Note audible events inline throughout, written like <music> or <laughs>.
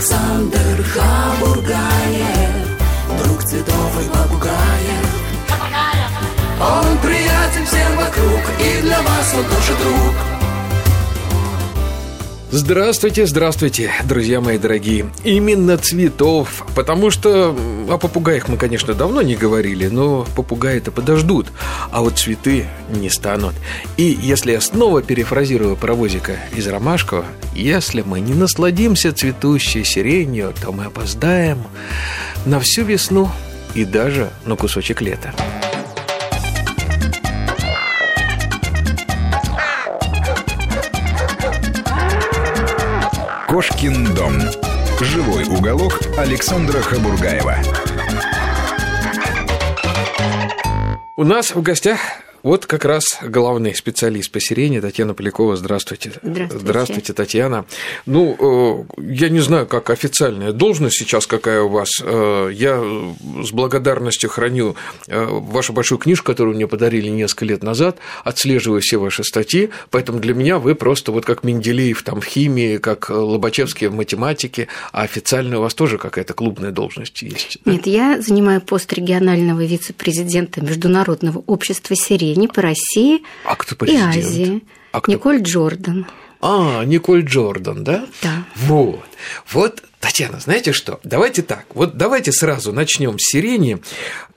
Александр Хабургаев, друг цветов и попугаев. Он приятен всем вокруг, и для вас он тоже друг. Здравствуйте, здравствуйте, друзья мои дорогие. Именно цветов, потому что о попугаях мы, конечно, давно не говорили, но попугаи-то подождут, а вот цветы не станут. И если я снова перефразирую паровозика из Ромашкова, если мы не насладимся цветущей сиренью, то мы опоздаем на всю весну и даже на кусочек лета. Кошкин дом. Живой уголок Александра Хабургаева. У нас в гостях вот как раз главный специалист по сирене Татьяна Полякова. Здравствуйте. Здравствуйте. Здравствуйте, Татьяна. Ну, э, я не знаю, как официальная должность сейчас какая у вас. Э, я с благодарностью храню э, вашу большую книжку, которую мне подарили несколько лет назад, отслеживаю все ваши статьи, поэтому для меня вы просто вот как Менделеев там в химии, как Лобачевский в математике, а официальная у вас тоже какая-то клубная должность есть? Нет, я занимаю пост регионального вице-президента Международного общества сирени Украине, по России а кто и Азии. А кто... Николь Джордан. А, Николь Джордан, да? Да. Вот. Вот, Татьяна, знаете что? Давайте так. Вот давайте сразу начнем с сирени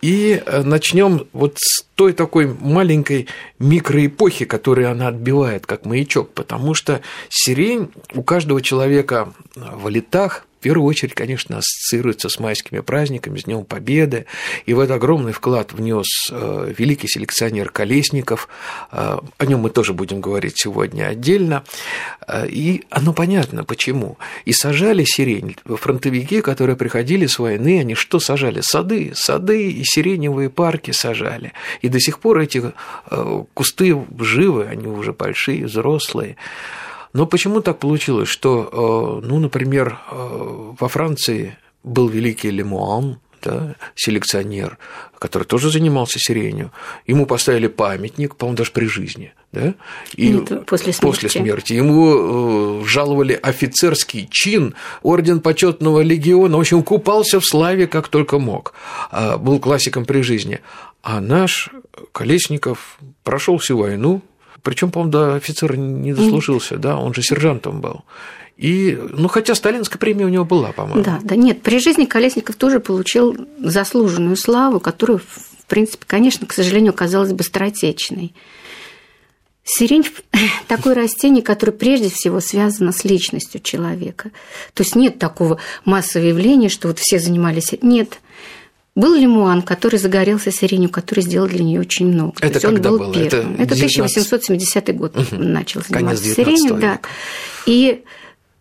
и э, начнем вот с той такой маленькой микроэпохи, которую она отбивает как маячок, потому что сирень у каждого человека в летах в первую очередь, конечно, ассоциируется с майскими праздниками, с Днем Победы, и в этот огромный вклад внес э, великий селекционер Колесников, э, о нем мы тоже будем говорить сегодня отдельно, э, и оно понятно, почему. И сажали сирень, фронтовики, которые приходили с войны, они что сажали? Сады, сады и сиреневые парки сажали, и до сих пор эти кусты живы, они уже большие, взрослые. Но почему так получилось, что, э, ну, например, э, во Франции был великий Лемуан, да, селекционер, который тоже занимался сиренью. Ему поставили памятник, по-моему, даже при жизни. Да? И Нет, после смерти. После смерти. Ему э, жаловали офицерский чин, орден почетного легиона. В общем, купался в славе как только мог. А, был классиком при жизни. А наш Колесников прошел всю войну, причем, по-моему, до офицера не дослужился, да, он же сержантом был. И, ну, хотя сталинская премия у него была, по-моему. Да, да, нет, при жизни Колесников тоже получил заслуженную славу, которую, в принципе, конечно, к сожалению, казалось бы быстротечной. Сирень – <laughs> такое растение, которое прежде всего связано с личностью человека. То есть нет такого массового явления, что вот все занимались. Нет, был лимуан, который загорелся сиренью, который сделал для нее очень много. Это То есть когда он был было? первым. Это, Это 1870 год угу. начал заниматься сиренью. Да. И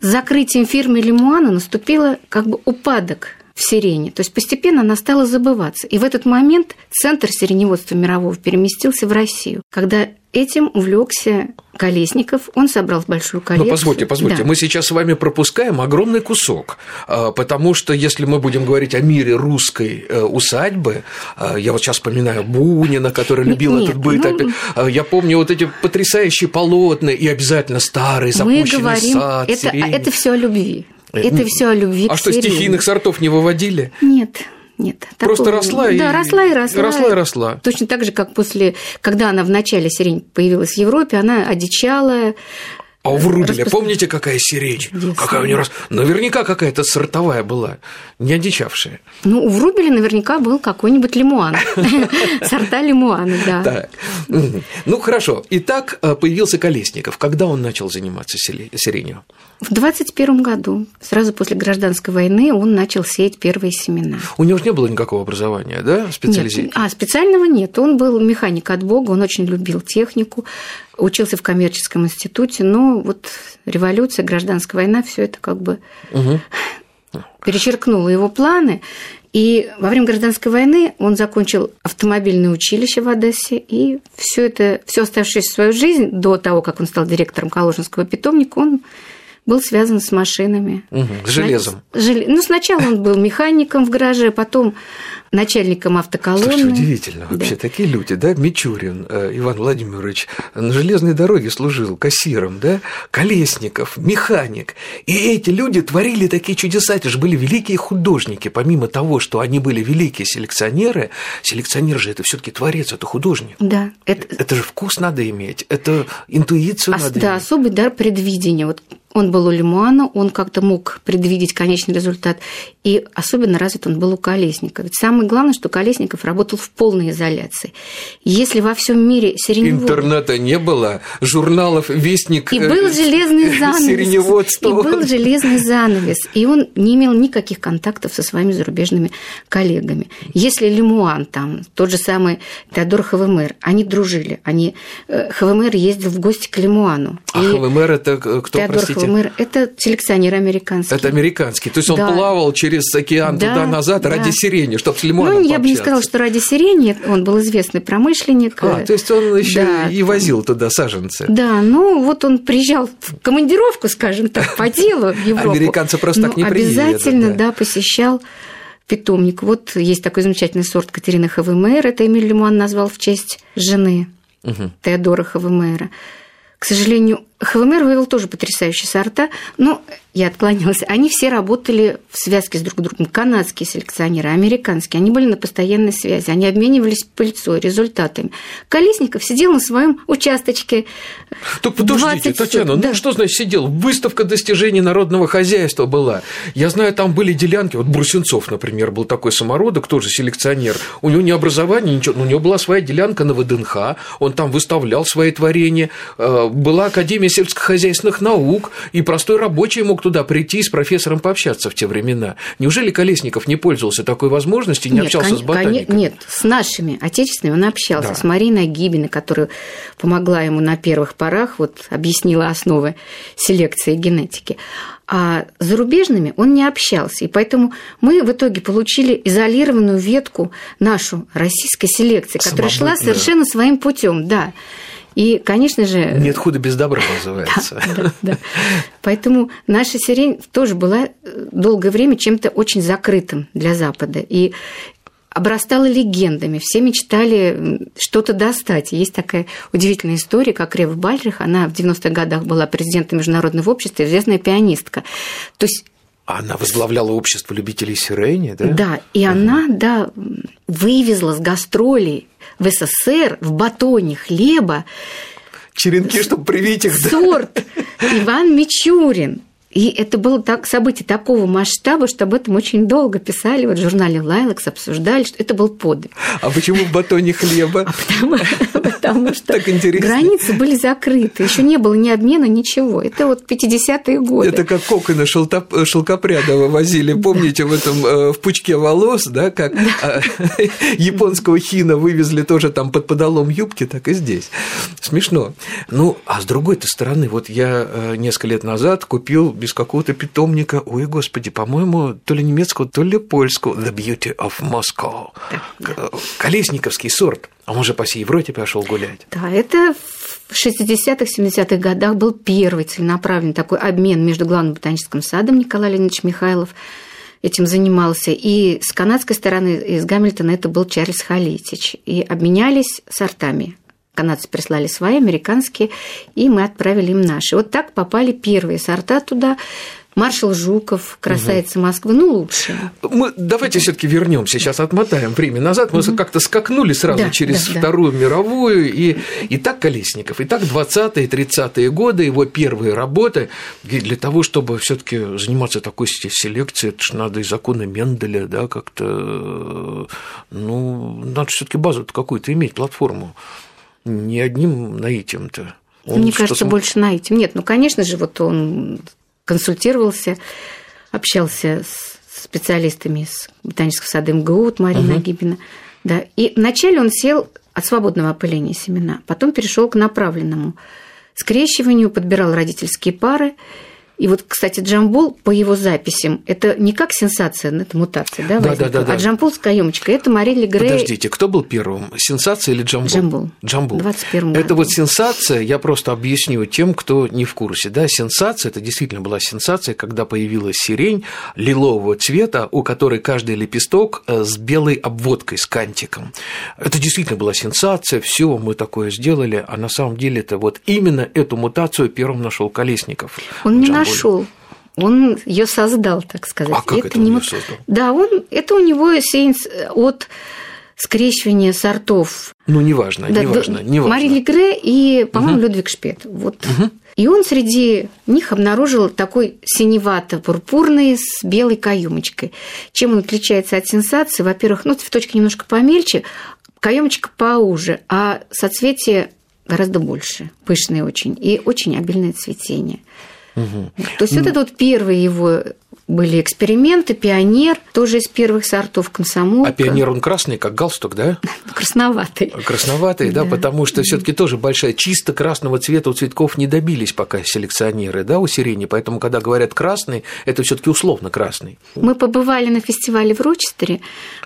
закрытием фирмы лимуана наступило как бы упадок в сирене. То есть постепенно она стала забываться. И в этот момент центр сиреневодства мирового переместился в Россию, когда Этим увлекся Колесников, он собрал большую ну, коллекцию. Ну, позвольте, позвольте, да. мы сейчас с вами пропускаем огромный кусок, а, потому что если мы будем говорить о мире русской э, усадьбы, а, я вот сейчас вспоминаю Бунина, который любил Нет, этот быт, ну... А, я помню вот эти потрясающие полотна и обязательно старый запущенный мы говорим, сад, это, это все о любви. Это все о любви. А что, стихийных сортов не выводили? Нет. Нет. Просто такого... росла и... Да, росла и росла. Росла и росла. Точно так же, как после, когда она в начале сирень появилась в Европе, она одичала, а у Врубеля, Распро... помните, какая сирень? Чудесная. Какая у нее раз... Наверняка какая-то сортовая была, не одичавшая. Ну, у Врубеля наверняка был какой-нибудь лимуан. <laughs> Сорта лимуана, да. Так. Ну, хорошо. Итак, э, появился Колесников. Когда он начал заниматься сиренью? В 21 году, сразу после гражданской войны, он начал сеять первые семена. У него же не было никакого образования, да, специализированного? А, специального нет. Он был механик от Бога, он очень любил технику, учился в коммерческом институте, но вот революция, гражданская война, все это как бы угу. перечеркнуло его планы. И во время гражданской войны он закончил автомобильное училище в Одессе, и все это, все оставшуюся свою жизнь до того, как он стал директором Калужинского питомника, он был связан с машинами. Угу, с железом. Жел... Ну, сначала он был механиком в гараже, потом начальником автоколонны. Слушай, удивительно вообще, да. такие люди, да, Мичурин э, Иван Владимирович на железной дороге служил кассиром, да, Колесников, механик. И эти люди творили такие чудеса, это же были великие художники, помимо того, что они были великие селекционеры, селекционер же это все таки творец, это художник. Да. Это, это же вкус надо иметь, это интуицию а, надо да, иметь. особый дар предвидения. Вот он был у Лемуана, он как-то мог предвидеть конечный результат, и особенно развит он был у Колесника. Ведь самое главное, что Колесников работал в полной изоляции. Если во всем мире сиреневод... Интернета не было, журналов «Вестник» И был э, железный занавес. Сиреневодство. И был железный занавес. И он не имел никаких контактов со своими зарубежными коллегами. Если Лемуан, там, тот же самый Теодор Хавемер, они дружили. Они... э, Хавемер ездил в гости к Лемуану. А И ХВМР это кто, Теодор простите? Хавемер – это селекционер американский. Это американский. То есть он Да. плавал через океан Да, туда-назад да. ради сирени, чтобы с лимоном Ну, я бы не пообщаться. сказала, что ради сирени, он был известный промышленник. А, то есть он еще Да. и возил туда саженцы. Да, ну вот он приезжал в командировку, скажем так, по делу в Европу. Американцы просто так Ну, не приедут, Обязательно, да. посещал питомник. Вот есть такой замечательный сорт Катерины Хавемейр, это Эмиль Лемуан назвал в честь жены Теодора Хавемейра. К сожалению, Хавемер вывел тоже потрясающие сорта, но я отклонилась. Они все работали в связке с друг другом. Канадские селекционеры, американские. Они были на постоянной связи. Они обменивались пыльцой, результатами. Колесников сидел на своем участочке. Так подождите, 20 Татьяна, да. ну что значит сидел? Выставка достижений народного хозяйства была. Я знаю, там были делянки. Вот Брусенцов, например, был такой самородок, тоже селекционер. У него не образование, ничего, но у него была своя делянка на ВДНХ. Он там выставлял свои творения. Э, Была Академия сельскохозяйственных наук, и простой рабочий мог туда прийти и с профессором пообщаться в те времена. Неужели Колесников не пользовался такой возможностью и не Нет, общался кон- с ботаниками? коне- Нет, с нашими отечественными он общался, Да. с Мариной Гибиной, которая помогла ему на первых порах, вот объяснила основы селекции и генетики. А с зарубежными он не общался, и поэтому мы в итоге получили изолированную ветку нашу российской селекции, которая шла Самобытную. совершенно своим путем, да. И, конечно же, Нет худа без добра называется. <laughs> да, да. Поэтому наша сирень тоже была э, долгое время чем-то очень закрытым для Запада. И обрастала легендами. Все мечтали что-то достать. Есть такая удивительная история, как Рева Бальрих. Она в 90-х годах была президентом Международного общества, известная пианистка. То есть Она возглавляла общество любителей сирени, да? да, и она, да, вывезла с гастролей в СССР в батоне хлеба Черенки, чтобы привить их, да? сорт Иван Мичурин. И это было так, событие такого масштаба, что об этом очень долго писали вот в журнале «Лайлакс», обсуждали, что это был подвиг. А почему в батоне хлеба? <laughs> Потому, что границы были закрыты, еще не было ни обмена, ничего. Это вот 50-е годы. Это как коконы шелтоп- шелкопрядова возили, помните, в этом э, в пучке волос, да, как а, <laughs> японского хина вывезли тоже там под подолом юбки, так и здесь. Смешно. Ну, а с другой-то стороны, вот я э, несколько лет назад купил без какого-то питомника, ой, господи, по-моему, то ли немецкого, то ли польского The Beauty of Moscow. К- Колесниковский сорт. А он же по всей Европе пошел гулять. Да, это в 60-х, 70-х годах был первый целенаправленный такой обмен между главным ботаническим садом Николай Леонидович Михайлов этим занимался. И с канадской стороны, из Гамильтона, это был Чарльз Халитич. И обменялись сортами. Канадцы прислали свои, американские, и мы отправили им наши. Вот так попали первые сорта туда. Маршал Жуков, красавица Москвы, ну лучше. Мы давайте все-таки вернемся, сейчас отмотаем время назад. Мы как-то скакнули сразу Да, через да, да. Вторую мировую. И, и так Колесников, и так 20-е, 30-е годы, его первые работы. И для того, чтобы все-таки заниматься такой се- селекцией, это ж надо и законы Менделя, да, как-то. Ну, надо все-таки базу какую-то иметь, платформу. Не одним наитием-то. Он Мне кажется, см- больше на этим. Нет, ну, конечно же, вот он консультировался, общался с специалистами из ботанического сада МГУ, вот Марина Гибина. Да. И вначале он сел от свободного опыления семена, потом перешел к направленному скрещиванию, подбирал родительские пары. И вот, кстати, Джамбул по его записям, это не как сенсация, это мутация, да, Да, возникла? да, да, да. А Джамбул с каемочкой, это Марили Грей. Подождите, кто был первым? Сенсация или Джамбул? Джамбул. Джамбул. В 21 Это году. вот сенсация, я просто объясню тем, кто не в курсе. Да, сенсация, это действительно была сенсация, когда появилась сирень лилового цвета, у которой каждый лепесток э, с белой обводкой, с кантиком. Это действительно была сенсация, все, мы такое сделали, а на самом деле это вот именно эту мутацию первым нашел Колесников. Он не Джамбуле. Нашел. Он ее создал, так сказать. А как это он не мут- создал? Да, он это у него сеянс от скрещивания сортов. Ну, неважно, Да, неважно, да, неважно. Мари Легре и, по-моему, Людвиг Шпет. Вот. И он среди них обнаружил такой синевато-пурпурный с белой каемочкой. Чем он отличается от сенсации? Во-первых, ну, цветочки немножко помельче, каемочка поуже, а соцветие гораздо больше, пышное очень, и очень обильное цветение. То есть вот это вот первые его были эксперименты, пионер, тоже из первых сортов комсомолка. А пионер он красный, как галстук, да? <laughs> Красноватый. Красноватый, да, Да. потому что все-таки тоже большая чисто красного цвета у цветков не добились пока селекционеры, да, у сирени, поэтому когда говорят красный, это все-таки условно красный. Мы побывали на фестивале в Рочестере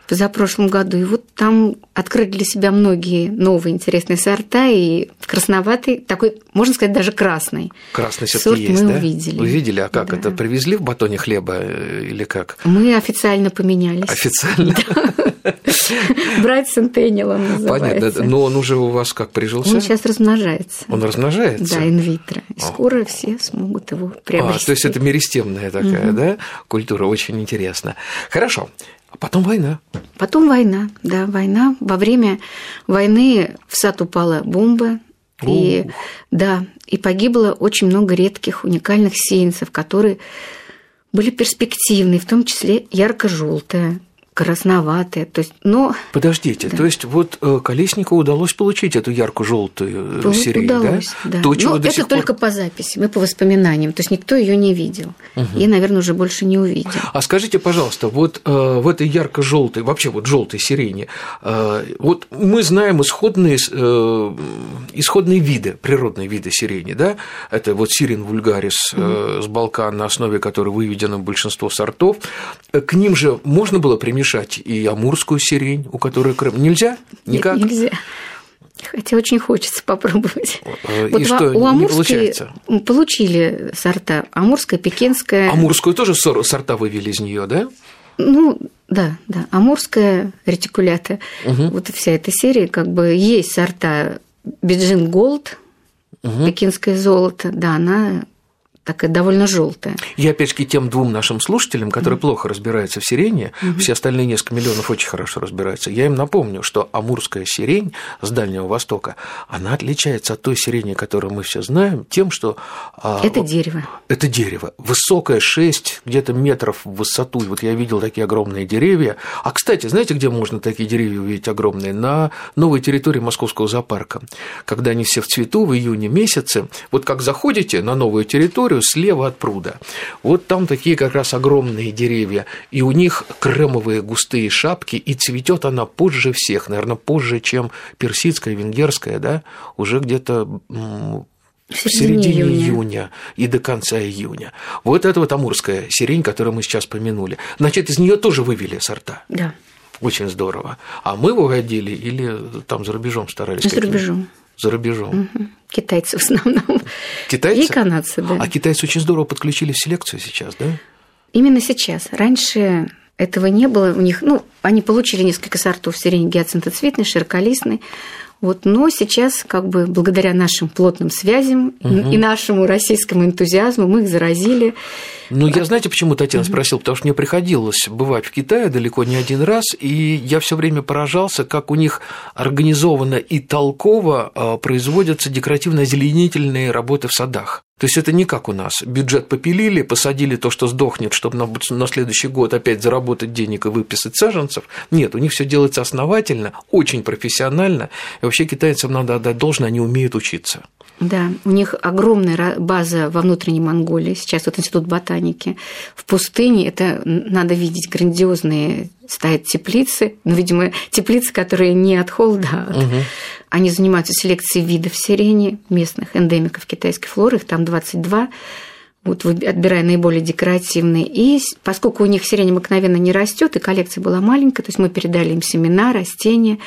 в позапрошлом году, и вот там открыли для себя многие новые интересные сорта, и красноватый, такой, можно сказать, даже красный. Красный Сорт все-таки есть, мы да? увидели. Вы видели, а как Да. это привезли в батоне хлеба э, или как? Мы официально поменялись. Официально. <laughs> Брать Сентенниал он называется. Понятно. Но он уже у вас как прижился? Он сейчас размножается. Он размножается? Да, инвитро. И скоро все смогут его А, приобрести. то есть это меристемная такая, да, культура, очень интересно. Хорошо. А потом война. Потом война, да, война. Во время войны в сад упала бомба, и, да, и погибло очень много редких уникальных сеянцев, которые были перспективные, в том числе ярко-желтая, красноватая. То есть, но Подождите, то есть вот э, Колесникову удалось получить эту ярко-желтую Пол- сирень, удалось, да? да. То, чего Но до это сих пор- только по записи, мы по воспоминаниям. То есть никто ее не видел. И, наверное, уже больше не увидел. А скажите, пожалуйста, вот э, в этой ярко-желтой, вообще вот желтой сирене, э, вот мы знаем исходные, э, исходные виды, природные виды сирени, да? Это вот сирен вульгарис э, с Балкан, на основе которой выведено большинство сортов. Э, К ним же можно было примешать и амурскую сирень, у которой Крым. Нельзя? Нет, Никак? нельзя. Хотя очень хочется попробовать. Э, и Вот что, не у Амурской получается? получили сорта Амурская, Пекинская. Амурскую тоже сор- сорта вывели из нее, да? Ну, да, да. Амурская ретикулята. Вот и вся эта серия, как бы есть сорта Beijing Gold, пекинское золото. Да, она такая довольно желтая. Я опять-таки тем двум нашим слушателям, которые плохо разбираются в сирени, все остальные несколько миллионов очень хорошо разбираются, я им напомню, что амурская сирень с Дальнего Востока, она отличается от той сирени, которую мы все знаем, тем, что... а, Это вот- дерево. Это дерево. Высокое 6, где-то метров в высоту. И Вот я видел такие огромные деревья. А, кстати, знаете, где можно такие деревья увидеть огромные? На новой территории Московского зоопарка. Когда они все в цвету в июне месяце. Вот как заходите на новую территорию слева от пруда, вот там такие как раз огромные деревья. И у них кремовые густые шапки, и цветет она позже всех. Наверное, позже, чем персидская, венгерская, да? Уже где-то В в середине середине июня. июня. и до конца июня. Вот это вот амурская сирень, которую мы сейчас помянули. Значит, из нее тоже вывели сорта. Да, Очень здорово. А мы выводили или там за рубежом старались? за рубежом. За рубежом. Мгм. Китайцы в основном. Китайцы? И канадцы, да. А китайцы очень здорово подключили в селекцию сейчас, да? Именно сейчас. Раньше этого не было. У них, ну, они получили несколько сортов сирени гиацинтоцветной, широколистной. Вот, но сейчас, как бы благодаря нашим плотным связям и нашему российскому энтузиазму, мы их заразили. Ну, я знаете, почему Татьяна спросил? Потому что мне приходилось бывать в Китае далеко не один раз, и я все время поражался, как у них организованно и толково а, производятся декоративно-озеленительные работы в садах. То есть это не как у нас. Бюджет попилили, посадили то, что сдохнет, чтобы на, на следующий год опять заработать денег и выписать саженцев. Нет, у них все делается основательно, очень профессионально. И вообще китайцам надо отдать должное, они умеют учиться. Да, у них огромная база во внутренней Монголии. Сейчас вот Институт ботаники. В пустыне это надо видеть грандиозные стоят теплицы, ну, видимо, теплицы, которые не от холода, от... Они занимаются селекцией видов сирени, местных эндемиков китайской флоры, их там 22. вот отбирая наиболее декоративные. И поскольку у них сирень обыкновенно не растет, и коллекция была маленькая, то есть мы передали им семена, растения,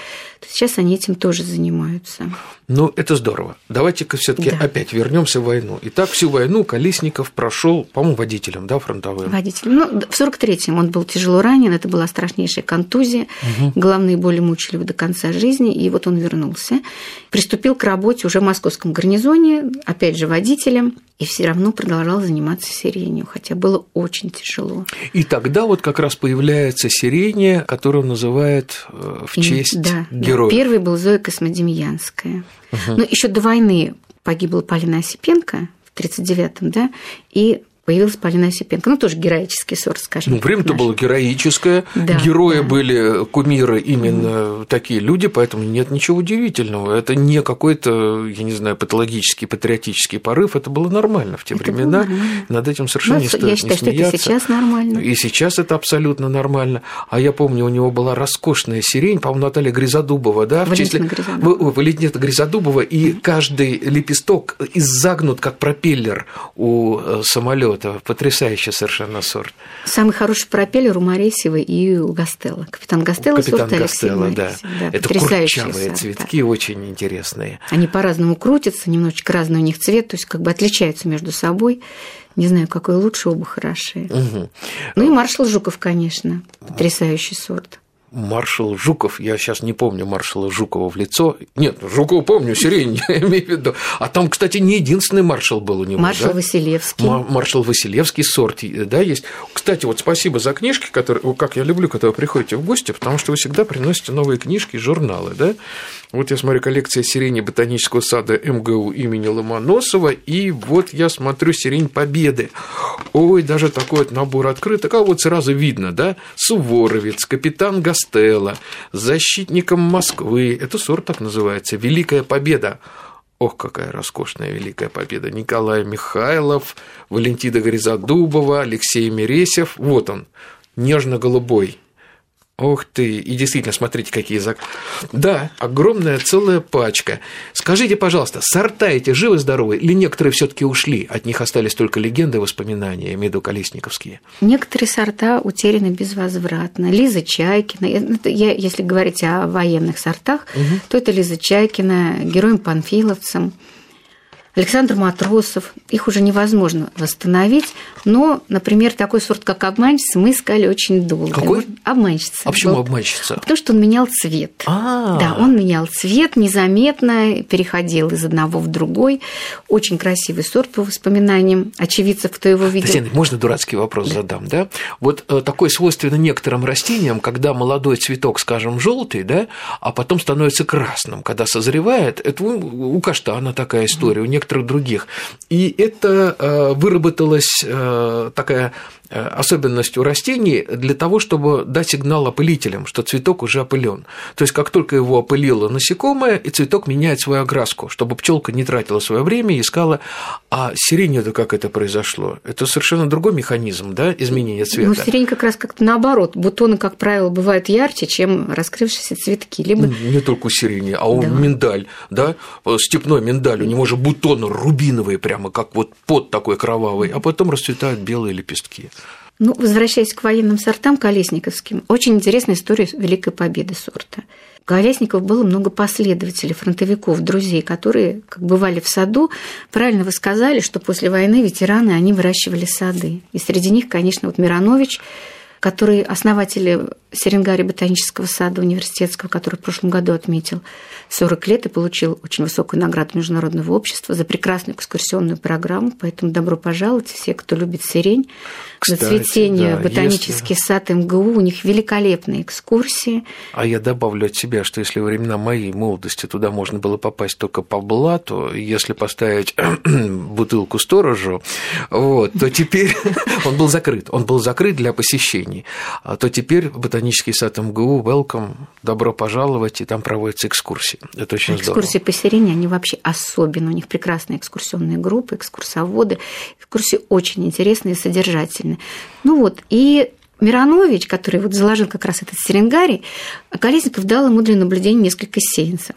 сейчас они этим тоже занимаются. Ну, это здорово. Давайте-ка все-таки да. опять вернемся в войну. Итак, всю войну Колесников прошел, по-моему, водителем, да, фронтовым? Водителем. Ну, в 43-м он был тяжело ранен, это была страшнейшая контузия, угу. головные боли мучили его до конца жизни, и вот он вернулся. Приступил к работе уже в московском гарнизоне, опять же, водителем, и все равно продолжал заниматься сиренью, хотя было очень тяжело. И тогда вот как раз появляется сирень, которую называют э, в честь да, героя. Да. Первый был Зоя Космодемьянская. Угу. Но еще до войны погибла Полина Осипенко в 1939-м, да, и появилась Полина Осипенко. Ну, тоже героический сорт, скажем. Ну, время-то было героическое. Да, Герои да. были кумиры именно mm. такие люди, поэтому нет ничего удивительного. Это не какой-то, я не знаю, патологический, патриотический порыв. Это было нормально в те это времена. Над этим совершенно ну, не стоит Я считаю, что это сейчас нормально. И сейчас это абсолютно нормально. А я помню, у него была роскошная сирень, по-моему, Наталья Гризодубова, да? В числе... Гризодубова. Валентина Гризодубова, и каждый лепесток изогнут, как пропеллер у э, самолета это потрясающий совершенно сорт. Самый хороший пропеллер у Моресева и у Гастелла. Капитан Гастелла, Капитан сорт Гастелла, да. да. Это курчавые цветки, очень интересные. Они по-разному крутятся, немножечко разный у них цвет, то есть как бы отличаются между собой. Не знаю, какой лучше, оба хорошие. Угу. Ну и маршал Жуков, конечно, потрясающий сорт маршал Жуков, я сейчас не помню маршала Жукова в лицо. Нет, Жукова помню, сирень, <laughs> я имею в виду. А там, кстати, не единственный маршал был у него. Маршал да? Василевский. маршал Василевский сорт, да, есть. Кстати, вот спасибо за книжки, которые, как я люблю, когда вы приходите в гости, потому что вы всегда приносите новые книжки, журналы, да. Вот я смотрю коллекция сирени ботанического сада МГУ имени Ломоносова, и вот я смотрю сирень Победы. Ой, даже такой вот набор открыток, а вот сразу видно, да, Суворовец, капитан Гастелло, защитником Москвы, это сорт так называется, Великая Победа. Ох, какая роскошная Великая Победа. Николай Михайлов, Валентина Гризодубова, Алексей Мересев. Вот он, нежно-голубой, Ух ты, и действительно, смотрите, какие зак... Да, огромная целая пачка. Скажите, пожалуйста, сорта эти живы-здоровы или некоторые все таки ушли? От них остались только легенды и воспоминания, медоколесниковские. Некоторые сорта утеряны безвозвратно. Лиза Чайкина, я, если говорить о военных сортах, угу. то это Лиза Чайкина, героем Панфиловцем. Александр Матросов, их уже невозможно восстановить, но, например, такой сорт, как обманщица, мы искали очень долго. Какой? Обманщица. А почему обманщица? Потому что он менял цвет. А-а-а. Да, он менял цвет незаметно, переходил из одного в другой. Очень красивый сорт по воспоминаниям очевидцев, кто его видел. Татьяна, можно дурацкий вопрос да. задам, да? Вот э, такой свойственно некоторым растениям, когда молодой цветок, скажем, желтый, да, а потом становится красным, когда созревает, это у, у каштана такая история, у некоторых других. И это э, выработалось э, такая особенность у растений для того, чтобы дать сигнал опылителям, что цветок уже опылен. То есть, как только его опылило насекомое, и цветок меняет свою окраску, чтобы пчелка не тратила свое время и искала, а сирень-то как это произошло? Это совершенно другой механизм, да, изменения цвета. Ну, сирень как раз как-то наоборот. Бутоны, как правило, бывают ярче, чем раскрывшиеся цветки. Либо... Не только у сирени, а у да. миндаль, да, степной миндаль, у него же бутоны рубиновые прямо, как вот под такой кровавый, а потом расцветают белые лепестки. Ну, возвращаясь к военным сортам колесниковским, очень интересная история Великой Победы сорта. У Колесников было много последователей, фронтовиков, друзей, которые, как бывали в саду, правильно вы сказали, что после войны ветераны, они выращивали сады. И среди них, конечно, вот Миронович, который основатель Серенгари ботанического сада университетского, который в прошлом году отметил 40 лет и получил очень высокую награду Международного общества за прекрасную экскурсионную программу. Поэтому добро пожаловать все, кто любит сирень. Кстати, на цветение да, ботанический если... сад МГУ. У них великолепные экскурсии. А я добавлю от себя, что если во времена моей молодости туда можно было попасть только по блату, если поставить <clears throat> бутылку сторожу, вот, то теперь <laughs> он был закрыт. Он был закрыт для посещений. А то теперь ботанический ботанический сад МГУ, welcome, добро пожаловать, и там проводятся экскурсии. Это очень экскурсии здорово. Экскурсии по сирене, они вообще особенно, у них прекрасные экскурсионные группы, экскурсоводы, экскурсии очень интересные и содержательные. Ну вот, и Миронович, который вот заложил как раз этот серенгарий, Колесников дал ему для наблюдения несколько сеянцев.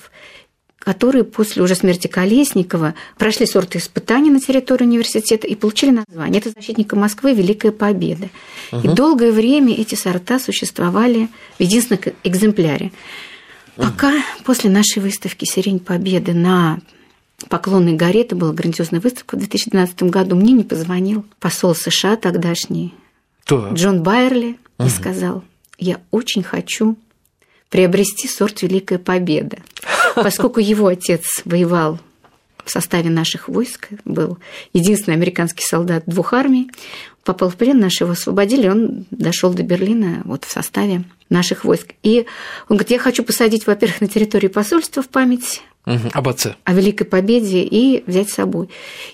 Которые после уже смерти Колесникова прошли сорты испытаний на территории университета и получили название. Это защитника Москвы «Великая Победа». Угу. И долгое время эти сорта существовали в единственном экземпляре. Пока угу. после нашей выставки «Сирень Победы» на Поклонной горе, это была грандиозная выставка в 2012 году, мне не позвонил посол США тогдашний, так. Джон Байерли, угу. и сказал, я очень хочу приобрести сорт Великая Победа, <laughs> поскольку его отец воевал в составе наших войск, был единственный американский солдат двух армий, попал в плен, наши его освободили, он дошел до Берлина вот в составе наших войск. И он говорит, я хочу посадить, во-первых, на территории посольства в память Угу, об отце. О Великой Победе и взять с собой.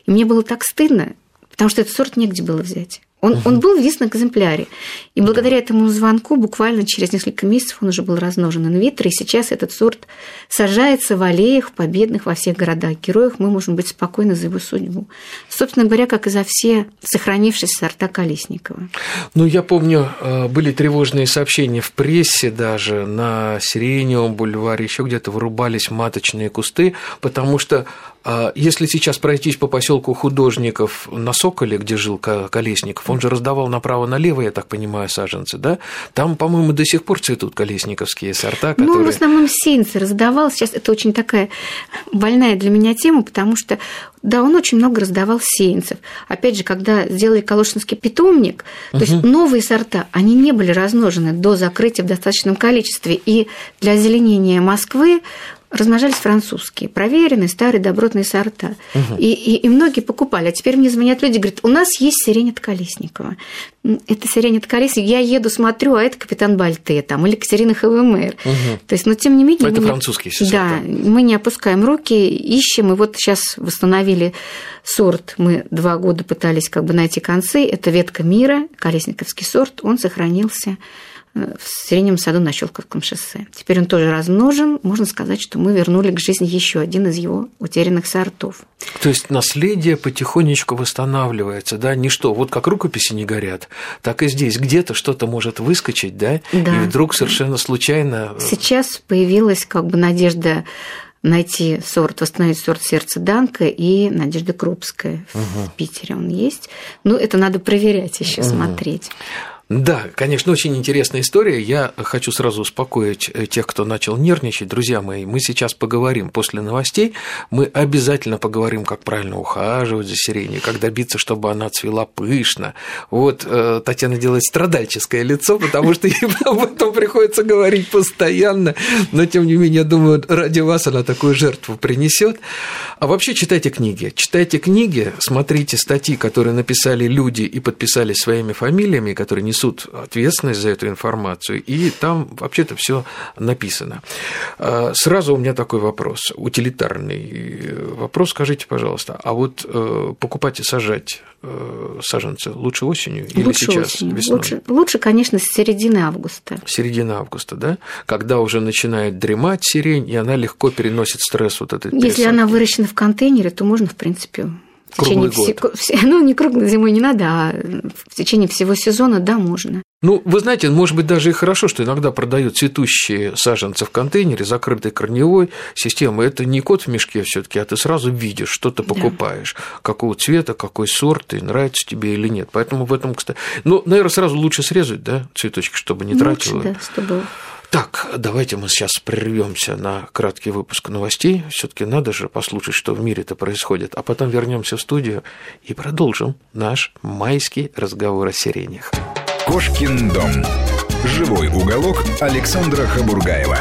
И мне было так стыдно, потому что этот сорт негде было взять. Он, угу. он был в единственном экземпляре. И благодаря этому звонку буквально через несколько месяцев он уже был размножен инвитро, и сейчас этот сорт сажается в аллеях победных во всех городах. Героях мы можем быть спокойны за его судьбу. Собственно говоря, как и за все сохранившиеся сорта Колесникова. Ну, я помню, э, были тревожные сообщения в прессе даже на Сиреневом бульваре, еще где-то вырубались маточные кусты, потому что если сейчас пройтись по поселку художников на Соколе, где жил Колесников, он же раздавал направо-налево, я так понимаю, саженцы, да? Там, по-моему, до сих пор цветут колесниковские сорта, которые... Ну, в основном сеянцы раздавал. Сейчас это очень такая больная для меня тема, потому что, да, он очень много раздавал сеянцев. Опять же, когда сделали Калошинский питомник, то угу. есть новые сорта, они не были размножены до закрытия в достаточном количестве. И для озеленения Москвы размножались французские, проверенные, старые, добротные сорта. Угу. И, и, и многие покупали. А теперь мне звонят люди, говорят, у нас есть сирень от Колесникова. Это сирень от Колесникова. Я еду, смотрю, а это капитан Бальте там, или Катерина ХВМР. Угу. То есть, но тем не менее... Это французские сорта. Да, мы не опускаем руки, ищем. И вот сейчас восстановили сорт. Мы два года пытались как бы найти концы. Это ветка мира, колесниковский сорт. Он сохранился в Сиреневом саду на Щелковском шоссе. Теперь он тоже размножен. Можно сказать, что мы вернули к жизни еще один из его утерянных сортов. То есть наследие потихонечку восстанавливается, да? Ничто. Вот как рукописи не горят, так и здесь где-то что-то может выскочить, да? да. И вдруг совершенно случайно... Э, Сейчас появилась как бы надежда найти сорт, восстановить сорт сердца Данка и Надежда Крупская угу. в Питере он есть. Ну, это надо проверять еще, угу. смотреть. Да, конечно, очень интересная история. Я хочу сразу успокоить э, тех, кто начал нервничать. Друзья мои, мы сейчас поговорим после новостей. Мы обязательно поговорим, как правильно ухаживать за сиренью, как добиться, чтобы она цвела пышно. Вот э, Татьяна делает страдальческое лицо, потому что <laughs> ей об этом приходится говорить постоянно. Но, тем не менее, я думаю, ради вас она такую жертву принесет. А вообще читайте книги. Читайте книги, смотрите статьи, которые написали люди и подписались своими фамилиями, которые не несут ответственность за эту информацию, и там вообще-то все написано. А, сразу у меня такой вопрос, утилитарный вопрос. Скажите, пожалуйста, а вот э, покупать и сажать э, саженцы лучше осенью или лучше сейчас осенью. весной? Лучше, лучше, конечно, с середины августа. Середина августа, да? Когда уже начинает дремать сирень, и она легко переносит стресс вот этой Если пересадки. она выращена в контейнере, то можно, в принципе, в течение всего, ну не круглой зимой не надо, а в течение всего сезона, да, можно. Ну, вы знаете, может быть, даже и хорошо, что иногда продают цветущие саженцы в контейнере, закрытой корневой системой. Это не кот в мешке все таки а ты сразу видишь, что ты покупаешь, да. какого цвета, какой сорт, и нравится тебе или нет. Поэтому в этом, кстати... Ну, наверное, сразу лучше срезать, да, цветочки, чтобы не лучше, тратила. да, чтобы так, давайте мы сейчас прервемся на краткий выпуск новостей. Все-таки надо же послушать, что в мире-то происходит, а потом вернемся в студию и продолжим наш майский разговор о сиренях. Кошкин дом. Живой уголок Александра Хабургаева.